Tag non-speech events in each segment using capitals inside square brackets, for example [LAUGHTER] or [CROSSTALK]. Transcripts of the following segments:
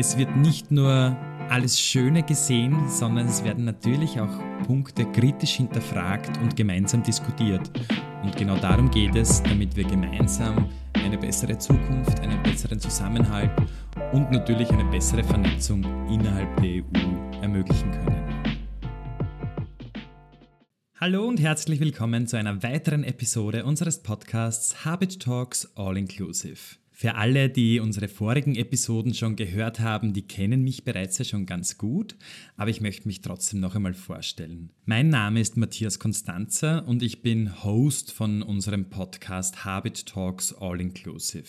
Es wird nicht nur alles Schöne gesehen, sondern es werden natürlich auch Punkte kritisch hinterfragt und gemeinsam diskutiert. Und genau darum geht es, damit wir gemeinsam eine bessere Zukunft, einen besseren Zusammenhalt und natürlich eine bessere Vernetzung innerhalb der EU ermöglichen können. Hallo und herzlich willkommen zu einer weiteren Episode unseres Podcasts Habit Talks All Inclusive. Für alle, die unsere vorigen Episoden schon gehört haben, die kennen mich bereits ja schon ganz gut, aber ich möchte mich trotzdem noch einmal vorstellen. Mein Name ist Matthias Konstanzer und ich bin Host von unserem Podcast Habit Talks All Inclusive.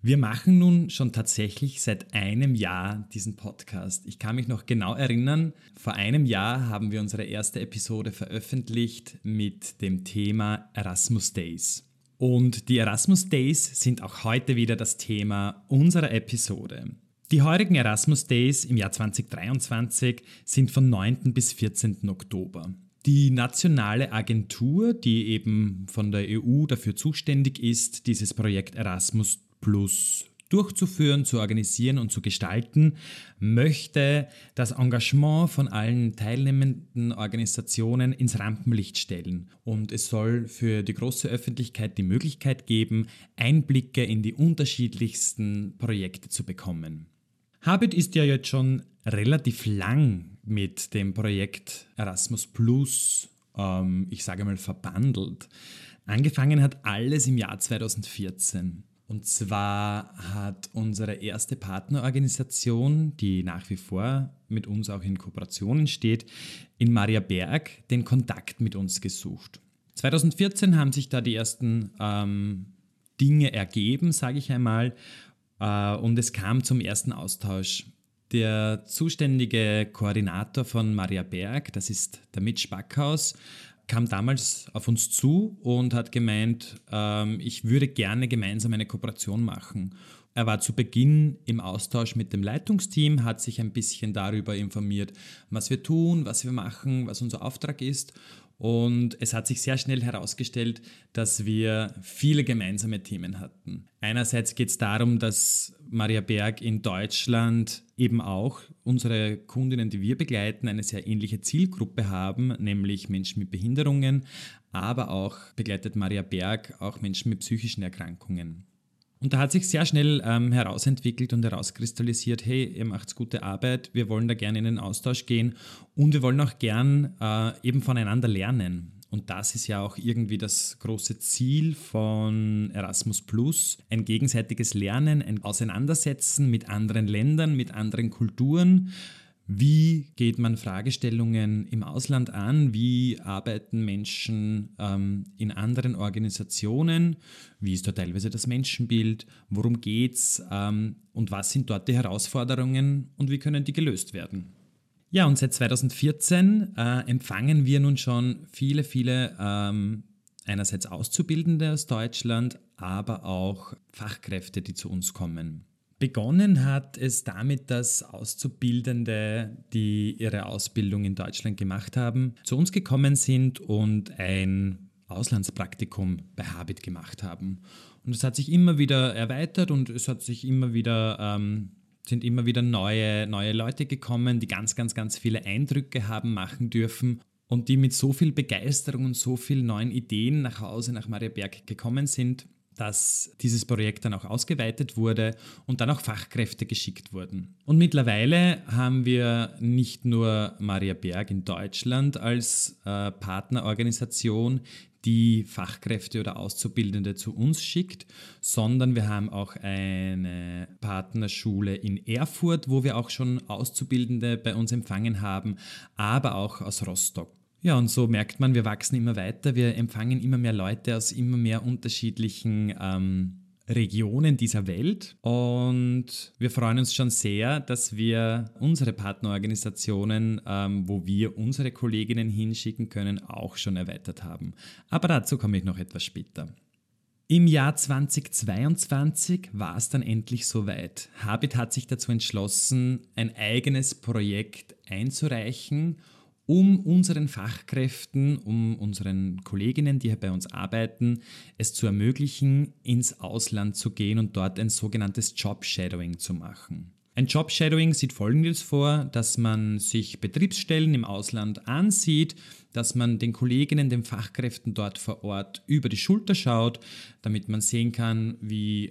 Wir machen nun schon tatsächlich seit einem Jahr diesen Podcast. Ich kann mich noch genau erinnern, vor einem Jahr haben wir unsere erste Episode veröffentlicht mit dem Thema Erasmus Days. Und die Erasmus Days sind auch heute wieder das Thema unserer Episode. Die heurigen Erasmus Days im Jahr 2023 sind von 9. bis 14. Oktober. Die nationale Agentur, die eben von der EU dafür zuständig ist, dieses Projekt Erasmus Plus durchzuführen, zu organisieren und zu gestalten, möchte das Engagement von allen teilnehmenden Organisationen ins Rampenlicht stellen. Und es soll für die große Öffentlichkeit die Möglichkeit geben, Einblicke in die unterschiedlichsten Projekte zu bekommen. Habit ist ja jetzt schon relativ lang mit dem Projekt Erasmus Plus, ähm, ich sage mal, verbandelt. Angefangen hat alles im Jahr 2014. Und zwar hat unsere erste Partnerorganisation, die nach wie vor mit uns auch in Kooperationen steht, in Maria Berg den Kontakt mit uns gesucht. 2014 haben sich da die ersten ähm, Dinge ergeben, sage ich einmal, äh, und es kam zum ersten Austausch. Der zuständige Koordinator von Maria Berg, das ist der Mitch Backhaus, kam damals auf uns zu und hat gemeint, ähm, ich würde gerne gemeinsam eine Kooperation machen. Er war zu Beginn im Austausch mit dem Leitungsteam, hat sich ein bisschen darüber informiert, was wir tun, was wir machen, was unser Auftrag ist und es hat sich sehr schnell herausgestellt, dass wir viele gemeinsame Themen hatten. Einerseits geht es darum, dass Maria Berg in Deutschland eben auch unsere Kundinnen, die wir begleiten, eine sehr ähnliche Zielgruppe haben, nämlich Menschen mit Behinderungen, aber auch begleitet Maria Berg auch Menschen mit psychischen Erkrankungen. Und da hat sich sehr schnell ähm, herausentwickelt und herauskristallisiert, hey, ihr macht gute Arbeit, wir wollen da gerne in den Austausch gehen und wir wollen auch gern äh, eben voneinander lernen. Und das ist ja auch irgendwie das große Ziel von Erasmus Plus, ein gegenseitiges Lernen, ein Auseinandersetzen mit anderen Ländern, mit anderen Kulturen wie geht man Fragestellungen im Ausland an? Wie arbeiten Menschen ähm, in anderen Organisationen? Wie ist da teilweise das Menschenbild? Worum geht's? Ähm, und was sind dort die Herausforderungen und wie können die gelöst werden? Ja, und seit 2014 äh, empfangen wir nun schon viele, viele ähm, einerseits Auszubildende aus Deutschland, aber auch Fachkräfte, die zu uns kommen. Begonnen hat es damit, dass Auszubildende, die ihre Ausbildung in Deutschland gemacht haben, zu uns gekommen sind und ein Auslandspraktikum bei Habit gemacht haben. Und es hat sich immer wieder erweitert und es hat sich immer wieder, ähm, sind immer wieder neue, neue Leute gekommen, die ganz, ganz, ganz viele Eindrücke haben machen dürfen und die mit so viel Begeisterung und so vielen neuen Ideen nach Hause nach Mariaberg gekommen sind, dass dieses Projekt dann auch ausgeweitet wurde und dann auch Fachkräfte geschickt wurden. Und mittlerweile haben wir nicht nur Maria Berg in Deutschland als äh, Partnerorganisation, die Fachkräfte oder Auszubildende zu uns schickt, sondern wir haben auch eine Partnerschule in Erfurt, wo wir auch schon Auszubildende bei uns empfangen haben, aber auch aus Rostock. Ja, und so merkt man, wir wachsen immer weiter, wir empfangen immer mehr Leute aus immer mehr unterschiedlichen ähm, Regionen dieser Welt und wir freuen uns schon sehr, dass wir unsere Partnerorganisationen, ähm, wo wir unsere Kolleginnen hinschicken können, auch schon erweitert haben. Aber dazu komme ich noch etwas später. Im Jahr 2022 war es dann endlich soweit. Habit hat sich dazu entschlossen, ein eigenes Projekt einzureichen um unseren Fachkräften, um unseren Kolleginnen, die hier bei uns arbeiten, es zu ermöglichen, ins Ausland zu gehen und dort ein sogenanntes Job Shadowing zu machen. Ein Jobshadowing sieht folgendes vor, dass man sich Betriebsstellen im Ausland ansieht, dass man den Kolleginnen, den Fachkräften dort vor Ort über die Schulter schaut, damit man sehen kann, wie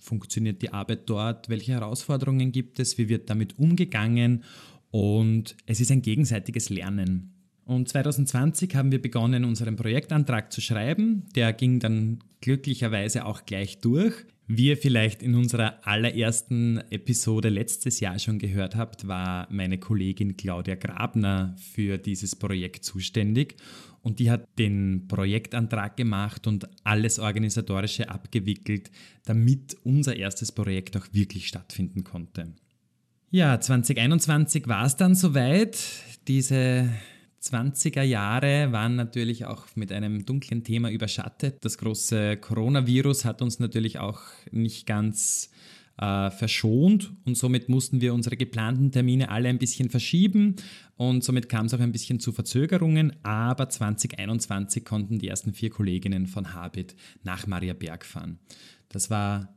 funktioniert die Arbeit dort, welche Herausforderungen gibt es, wie wird damit umgegangen und es ist ein gegenseitiges Lernen. Und 2020 haben wir begonnen, unseren Projektantrag zu schreiben. Der ging dann glücklicherweise auch gleich durch. Wie ihr vielleicht in unserer allerersten Episode letztes Jahr schon gehört habt, war meine Kollegin Claudia Grabner für dieses Projekt zuständig und die hat den Projektantrag gemacht und alles organisatorische abgewickelt, damit unser erstes Projekt auch wirklich stattfinden konnte. Ja, 2021 war es dann soweit. Diese 20er Jahre waren natürlich auch mit einem dunklen Thema überschattet. Das große Coronavirus hat uns natürlich auch nicht ganz äh, verschont und somit mussten wir unsere geplanten Termine alle ein bisschen verschieben und somit kam es auch ein bisschen zu Verzögerungen. Aber 2021 konnten die ersten vier Kolleginnen von Habit nach Maria Berg fahren. Das war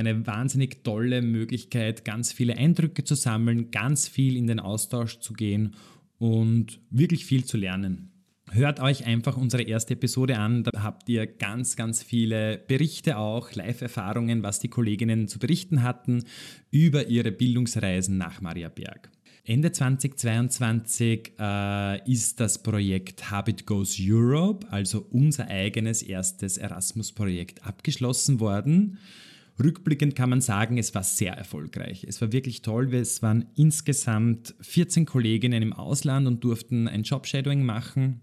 eine wahnsinnig tolle Möglichkeit, ganz viele Eindrücke zu sammeln, ganz viel in den Austausch zu gehen und wirklich viel zu lernen. Hört euch einfach unsere erste Episode an, da habt ihr ganz, ganz viele Berichte auch, Live-Erfahrungen, was die Kolleginnen zu berichten hatten über ihre Bildungsreisen nach Mariaberg. Ende 2022 äh, ist das Projekt Habit Goes Europe, also unser eigenes erstes Erasmus-Projekt, abgeschlossen worden. Rückblickend kann man sagen, es war sehr erfolgreich. Es war wirklich toll. Es waren insgesamt 14 Kolleginnen im Ausland und durften ein Jobshadowing machen.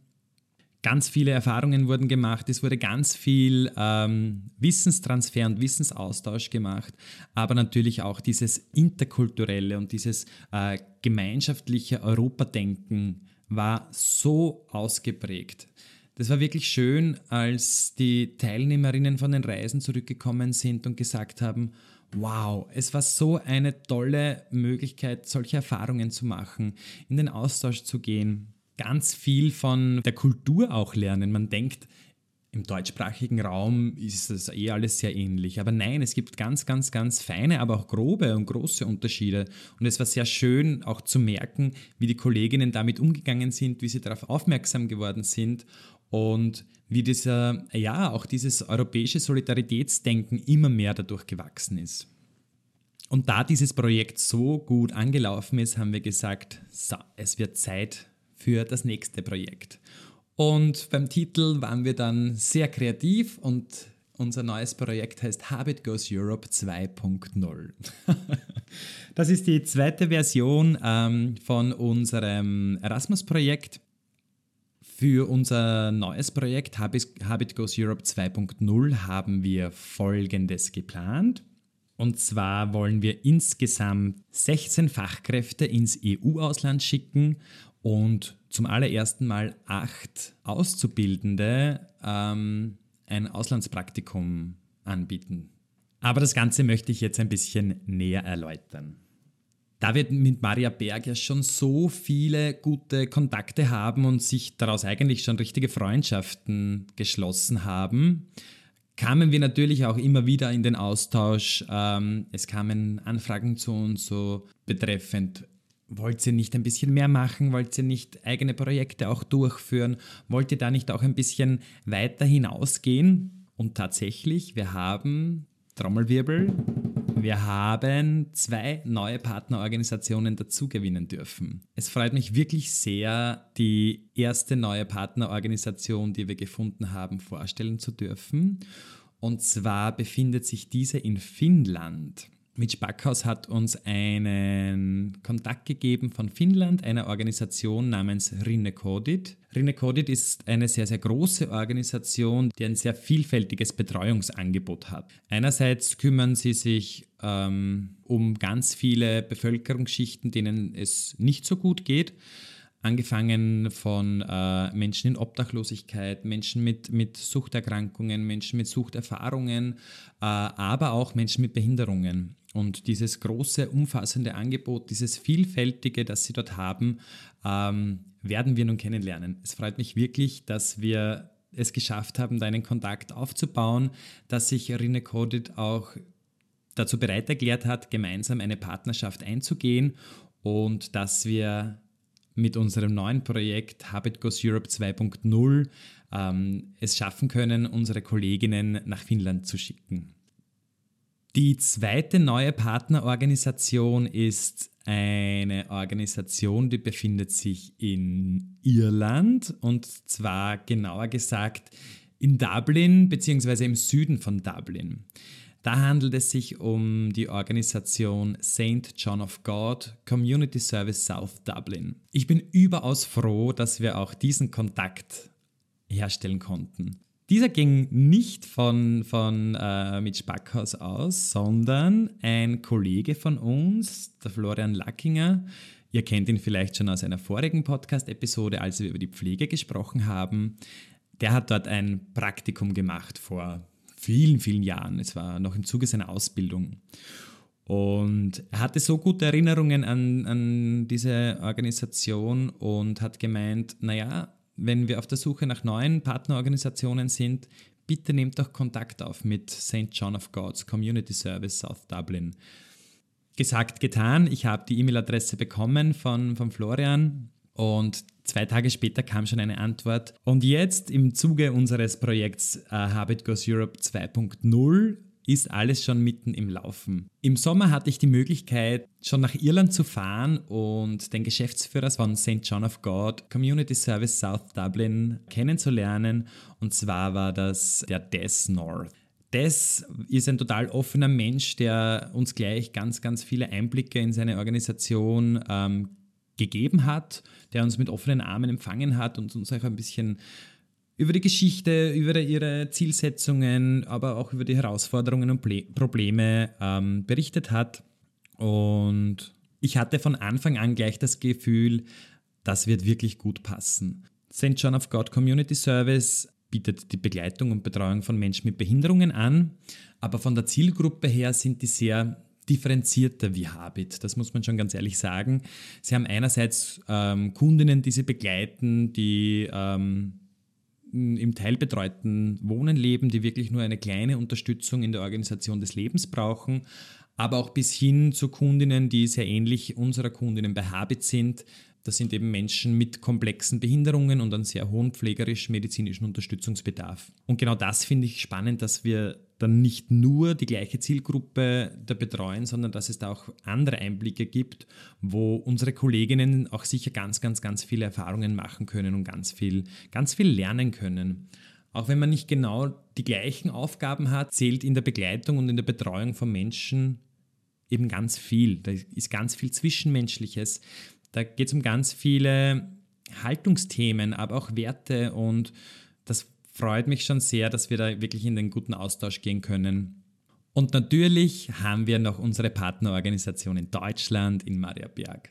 Ganz viele Erfahrungen wurden gemacht, es wurde ganz viel ähm, Wissenstransfer und Wissensaustausch gemacht, aber natürlich auch dieses interkulturelle und dieses äh, gemeinschaftliche Europadenken war so ausgeprägt. Das war wirklich schön, als die Teilnehmerinnen von den Reisen zurückgekommen sind und gesagt haben, wow, es war so eine tolle Möglichkeit, solche Erfahrungen zu machen, in den Austausch zu gehen, ganz viel von der Kultur auch lernen. Man denkt, im deutschsprachigen Raum ist es eh alles sehr ähnlich. Aber nein, es gibt ganz, ganz, ganz feine, aber auch grobe und große Unterschiede. Und es war sehr schön auch zu merken, wie die Kolleginnen damit umgegangen sind, wie sie darauf aufmerksam geworden sind und wie dieser, ja, auch dieses europäische Solidaritätsdenken immer mehr dadurch gewachsen ist. Und da dieses Projekt so gut angelaufen ist, haben wir gesagt, so, es wird Zeit für das nächste Projekt. Und beim Titel waren wir dann sehr kreativ und unser neues Projekt heißt Habit Goes Europe 2.0. [LAUGHS] das ist die zweite Version ähm, von unserem Erasmus-Projekt. Für unser neues Projekt Habit Goes Europe 2.0 haben wir Folgendes geplant. Und zwar wollen wir insgesamt 16 Fachkräfte ins EU-Ausland schicken und zum allerersten Mal acht Auszubildende ähm, ein Auslandspraktikum anbieten. Aber das Ganze möchte ich jetzt ein bisschen näher erläutern da wir mit Maria Berg ja schon so viele gute Kontakte haben und sich daraus eigentlich schon richtige Freundschaften geschlossen haben, kamen wir natürlich auch immer wieder in den Austausch. Ähm, es kamen Anfragen zu uns so betreffend, wollt ihr nicht ein bisschen mehr machen? Wollt ihr nicht eigene Projekte auch durchführen? Wollt ihr da nicht auch ein bisschen weiter hinausgehen? Und tatsächlich, wir haben, Trommelwirbel, wir haben zwei neue Partnerorganisationen dazugewinnen dürfen. Es freut mich wirklich sehr, die erste neue Partnerorganisation, die wir gefunden haben, vorstellen zu dürfen. Und zwar befindet sich diese in Finnland. Mitch Backhaus hat uns einen Kontakt gegeben von Finnland, einer Organisation namens Rinnekodit. Rinnekodit ist eine sehr, sehr große Organisation, die ein sehr vielfältiges Betreuungsangebot hat. Einerseits kümmern sie sich ähm, um ganz viele Bevölkerungsschichten, denen es nicht so gut geht angefangen von äh, Menschen in Obdachlosigkeit, Menschen mit, mit Suchterkrankungen, Menschen mit Suchterfahrungen, äh, aber auch Menschen mit Behinderungen. Und dieses große, umfassende Angebot, dieses vielfältige, das sie dort haben, ähm, werden wir nun kennenlernen. Es freut mich wirklich, dass wir es geschafft haben, da einen Kontakt aufzubauen, dass sich Rine Codit auch dazu bereit erklärt hat, gemeinsam eine Partnerschaft einzugehen und dass wir mit unserem neuen Projekt Habit Goes Europe 2.0 ähm, es schaffen können, unsere Kolleginnen nach Finnland zu schicken. Die zweite neue Partnerorganisation ist eine Organisation, die befindet sich in Irland und zwar genauer gesagt in Dublin bzw. im Süden von Dublin. Da handelt es sich um die Organisation St. John of God Community Service South Dublin. Ich bin überaus froh, dass wir auch diesen Kontakt herstellen konnten. Dieser ging nicht von, von äh, mit Spackhaus aus, sondern ein Kollege von uns, der Florian Lackinger, ihr kennt ihn vielleicht schon aus einer vorigen Podcast-Episode, als wir über die Pflege gesprochen haben, der hat dort ein Praktikum gemacht vor vielen, vielen Jahren. Es war noch im Zuge seiner Ausbildung. Und er hatte so gute Erinnerungen an, an diese Organisation und hat gemeint, naja, wenn wir auf der Suche nach neuen Partnerorganisationen sind, bitte nehmt doch Kontakt auf mit St. John of God's Community Service South Dublin. Gesagt, getan. Ich habe die E-Mail-Adresse bekommen von, von Florian und zwei Tage später kam schon eine Antwort. Und jetzt im Zuge unseres Projekts uh, Habit Goes Europe 2.0 ist alles schon mitten im Laufen. Im Sommer hatte ich die Möglichkeit, schon nach Irland zu fahren und den Geschäftsführer von St. John of God Community Service South Dublin kennenzulernen. Und zwar war das der Des North. Des ist ein total offener Mensch, der uns gleich ganz, ganz viele Einblicke in seine Organisation ähm, gegeben hat, der uns mit offenen Armen empfangen hat und uns auch ein bisschen über die Geschichte, über ihre Zielsetzungen, aber auch über die Herausforderungen und Probleme ähm, berichtet hat. Und ich hatte von Anfang an gleich das Gefühl, das wird wirklich gut passen. St. John of God Community Service bietet die Begleitung und Betreuung von Menschen mit Behinderungen an, aber von der Zielgruppe her sind die sehr differenzierter wie Habit. Das muss man schon ganz ehrlich sagen. Sie haben einerseits ähm, Kundinnen, die sie begleiten, die ähm, im teilbetreuten Wohnen leben, die wirklich nur eine kleine Unterstützung in der Organisation des Lebens brauchen, aber auch bis hin zu Kundinnen, die sehr ähnlich unserer Kundinnen bei Habit sind. Das sind eben Menschen mit komplexen Behinderungen und einem sehr hohen pflegerisch-medizinischen Unterstützungsbedarf. Und genau das finde ich spannend, dass wir dann nicht nur die gleiche Zielgruppe da betreuen, sondern dass es da auch andere Einblicke gibt, wo unsere Kolleginnen auch sicher ganz, ganz, ganz viele Erfahrungen machen können und ganz viel, ganz viel lernen können. Auch wenn man nicht genau die gleichen Aufgaben hat, zählt in der Begleitung und in der Betreuung von Menschen eben ganz viel. Da ist ganz viel Zwischenmenschliches. Da geht es um ganz viele Haltungsthemen, aber auch Werte und freut mich schon sehr, dass wir da wirklich in den guten Austausch gehen können. Und natürlich haben wir noch unsere Partnerorganisation in Deutschland, in Mariaberg.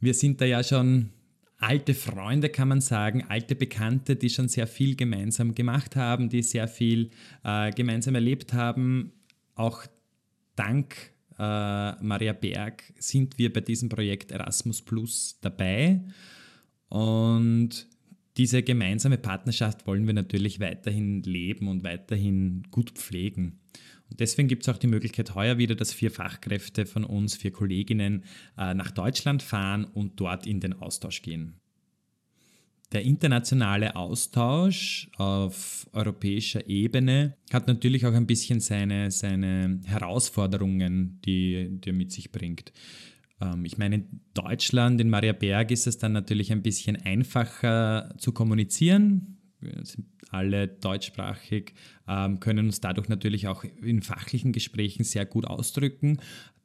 Wir sind da ja schon alte Freunde, kann man sagen, alte Bekannte, die schon sehr viel gemeinsam gemacht haben, die sehr viel äh, gemeinsam erlebt haben. Auch dank äh, Maria Berg sind wir bei diesem Projekt Erasmus Plus dabei. Und diese gemeinsame Partnerschaft wollen wir natürlich weiterhin leben und weiterhin gut pflegen. Und deswegen gibt es auch die Möglichkeit heuer wieder, dass vier Fachkräfte von uns, vier Kolleginnen äh, nach Deutschland fahren und dort in den Austausch gehen. Der internationale Austausch auf europäischer Ebene hat natürlich auch ein bisschen seine, seine Herausforderungen, die, die er mit sich bringt. Ähm, ich meine, in Deutschland, in Mariaberg ist es dann natürlich ein bisschen einfacher zu kommunizieren. Wir sind alle deutschsprachig, ähm, können uns dadurch natürlich auch in fachlichen Gesprächen sehr gut ausdrücken.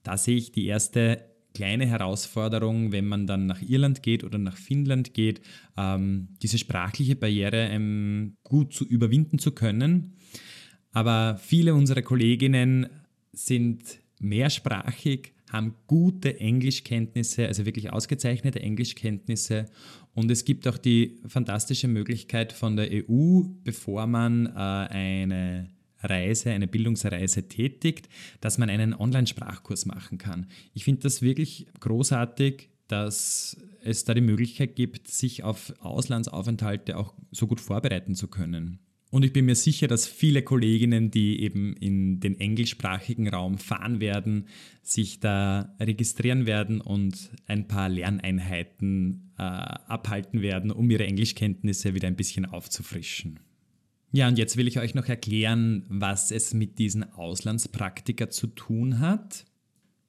Da sehe ich die erste kleine Herausforderung, wenn man dann nach Irland geht oder nach Finnland geht, ähm, diese sprachliche Barriere gut zu überwinden zu können. Aber viele unserer Kolleginnen sind mehrsprachig, haben gute Englischkenntnisse, also wirklich ausgezeichnete Englischkenntnisse. Und es gibt auch die fantastische Möglichkeit von der EU, bevor man äh, eine Reise, eine Bildungsreise tätigt, dass man einen Online-Sprachkurs machen kann. Ich finde das wirklich großartig, dass es da die Möglichkeit gibt, sich auf Auslandsaufenthalte auch so gut vorbereiten zu können. Und ich bin mir sicher, dass viele Kolleginnen, die eben in den englischsprachigen Raum fahren werden, sich da registrieren werden und ein paar Lerneinheiten äh, abhalten werden, um ihre Englischkenntnisse wieder ein bisschen aufzufrischen. Ja, und jetzt will ich euch noch erklären, was es mit diesen Auslandspraktika zu tun hat.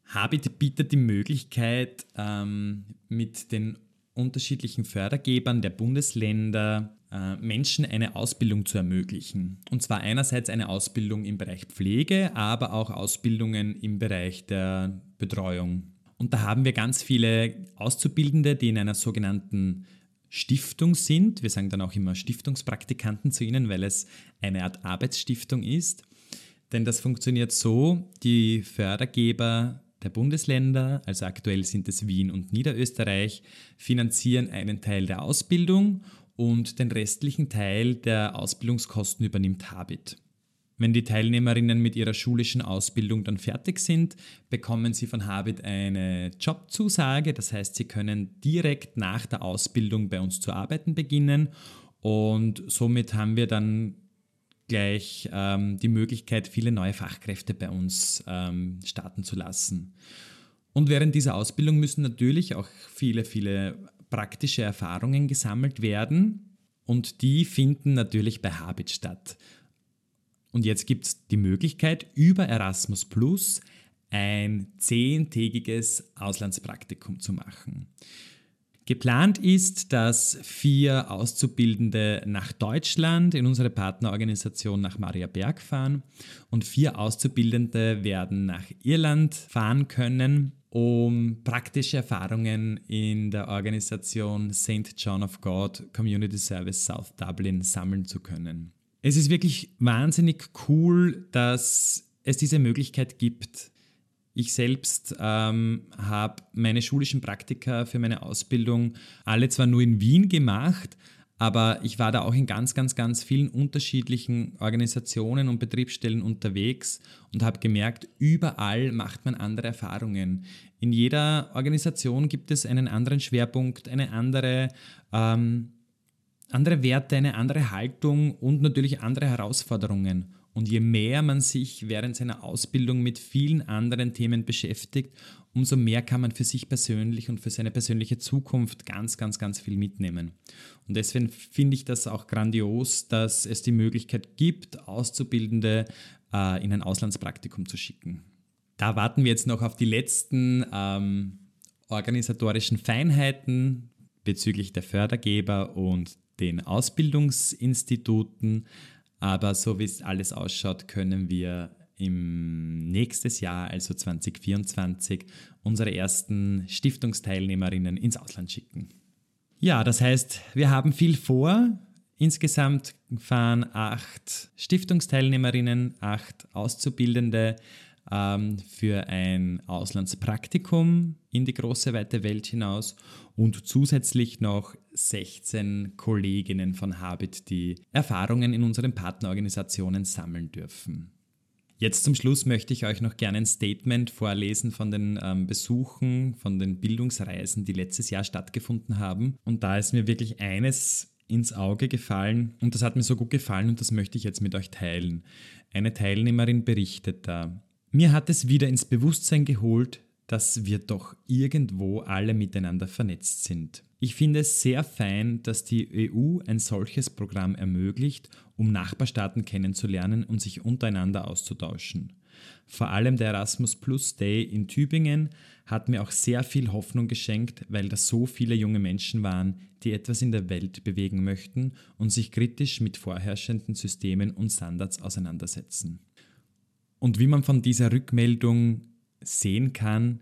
Habit bietet die Möglichkeit, ähm, mit den unterschiedlichen Fördergebern der Bundesländer Menschen eine Ausbildung zu ermöglichen. Und zwar einerseits eine Ausbildung im Bereich Pflege, aber auch Ausbildungen im Bereich der Betreuung. Und da haben wir ganz viele Auszubildende, die in einer sogenannten Stiftung sind. Wir sagen dann auch immer Stiftungspraktikanten zu ihnen, weil es eine Art Arbeitsstiftung ist. Denn das funktioniert so, die Fördergeber der Bundesländer, also aktuell sind es Wien und Niederösterreich, finanzieren einen Teil der Ausbildung und den restlichen Teil der Ausbildungskosten übernimmt Habit. Wenn die Teilnehmerinnen mit ihrer schulischen Ausbildung dann fertig sind, bekommen sie von Habit eine Jobzusage. Das heißt, sie können direkt nach der Ausbildung bei uns zu arbeiten beginnen. Und somit haben wir dann gleich ähm, die Möglichkeit, viele neue Fachkräfte bei uns ähm, starten zu lassen. Und während dieser Ausbildung müssen natürlich auch viele, viele praktische Erfahrungen gesammelt werden und die finden natürlich bei Habit statt. Und jetzt gibt es die Möglichkeit, über Erasmus Plus ein zehntägiges Auslandspraktikum zu machen. Geplant ist, dass vier Auszubildende nach Deutschland in unsere Partnerorganisation nach Maria Berg fahren und vier Auszubildende werden nach Irland fahren können um praktische Erfahrungen in der Organisation St. John of God Community Service South Dublin sammeln zu können. Es ist wirklich wahnsinnig cool, dass es diese Möglichkeit gibt. Ich selbst ähm, habe meine schulischen Praktika für meine Ausbildung alle zwar nur in Wien gemacht, aber ich war da auch in ganz, ganz, ganz vielen unterschiedlichen Organisationen und Betriebsstellen unterwegs und habe gemerkt, überall macht man andere Erfahrungen. In jeder Organisation gibt es einen anderen Schwerpunkt, eine andere, ähm, andere Werte, eine andere Haltung und natürlich andere Herausforderungen. Und je mehr man sich während seiner Ausbildung mit vielen anderen Themen beschäftigt, umso mehr kann man für sich persönlich und für seine persönliche Zukunft ganz, ganz, ganz viel mitnehmen. Und deswegen finde ich das auch grandios, dass es die Möglichkeit gibt, Auszubildende äh, in ein Auslandspraktikum zu schicken. Da warten wir jetzt noch auf die letzten ähm, organisatorischen Feinheiten bezüglich der Fördergeber und den Ausbildungsinstituten. Aber so wie es alles ausschaut, können wir im nächstes Jahr, also 2024, unsere ersten Stiftungsteilnehmerinnen ins Ausland schicken. Ja, das heißt, wir haben viel vor. Insgesamt fahren acht Stiftungsteilnehmerinnen, acht Auszubildende ähm, für ein Auslandspraktikum in die große weite Welt hinaus und zusätzlich noch 16 Kolleginnen von Habit, die Erfahrungen in unseren Partnerorganisationen sammeln dürfen. Jetzt zum Schluss möchte ich euch noch gerne ein Statement vorlesen von den ähm, Besuchen, von den Bildungsreisen, die letztes Jahr stattgefunden haben. Und da ist mir wirklich eines ins Auge gefallen und das hat mir so gut gefallen und das möchte ich jetzt mit euch teilen. Eine Teilnehmerin berichtet da. Mir hat es wieder ins Bewusstsein geholt, dass wir doch irgendwo alle miteinander vernetzt sind. Ich finde es sehr fein, dass die EU ein solches Programm ermöglicht, um Nachbarstaaten kennenzulernen und sich untereinander auszutauschen. Vor allem der Erasmus Plus Day in Tübingen hat mir auch sehr viel Hoffnung geschenkt, weil da so viele junge Menschen waren, die etwas in der Welt bewegen möchten und sich kritisch mit vorherrschenden Systemen und Standards auseinandersetzen. Und wie man von dieser Rückmeldung sehen kann,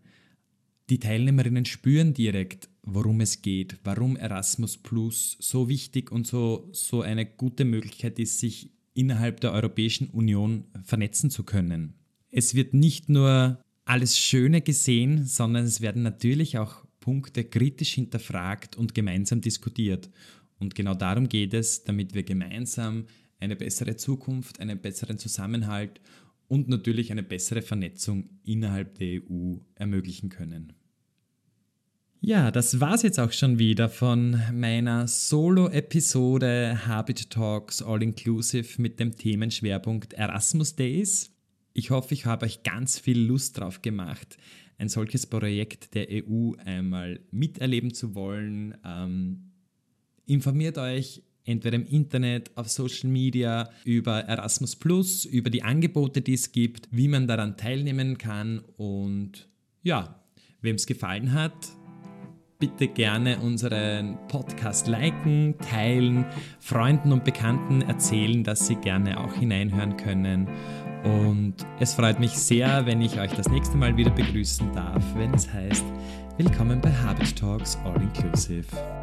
die Teilnehmerinnen spüren direkt, worum es geht, warum Erasmus Plus so wichtig und so, so eine gute Möglichkeit ist, sich innerhalb der Europäischen Union vernetzen zu können. Es wird nicht nur alles Schöne gesehen, sondern es werden natürlich auch Punkte kritisch hinterfragt und gemeinsam diskutiert. Und genau darum geht es, damit wir gemeinsam eine bessere Zukunft, einen besseren Zusammenhalt und natürlich eine bessere Vernetzung innerhalb der EU ermöglichen können. Ja, das war's jetzt auch schon wieder von meiner Solo-Episode Habit Talks All Inclusive mit dem Themenschwerpunkt Erasmus Days. Ich hoffe, ich habe euch ganz viel Lust drauf gemacht, ein solches Projekt der EU einmal miterleben zu wollen. Ähm, informiert euch entweder im Internet, auf Social Media, über Erasmus Plus, über die Angebote, die es gibt, wie man daran teilnehmen kann und ja, wem es gefallen hat, bitte gerne unseren Podcast liken, teilen, Freunden und Bekannten erzählen, dass sie gerne auch hineinhören können. Und es freut mich sehr, wenn ich euch das nächste Mal wieder begrüßen darf, wenn es heißt, willkommen bei Habit Talks All Inclusive.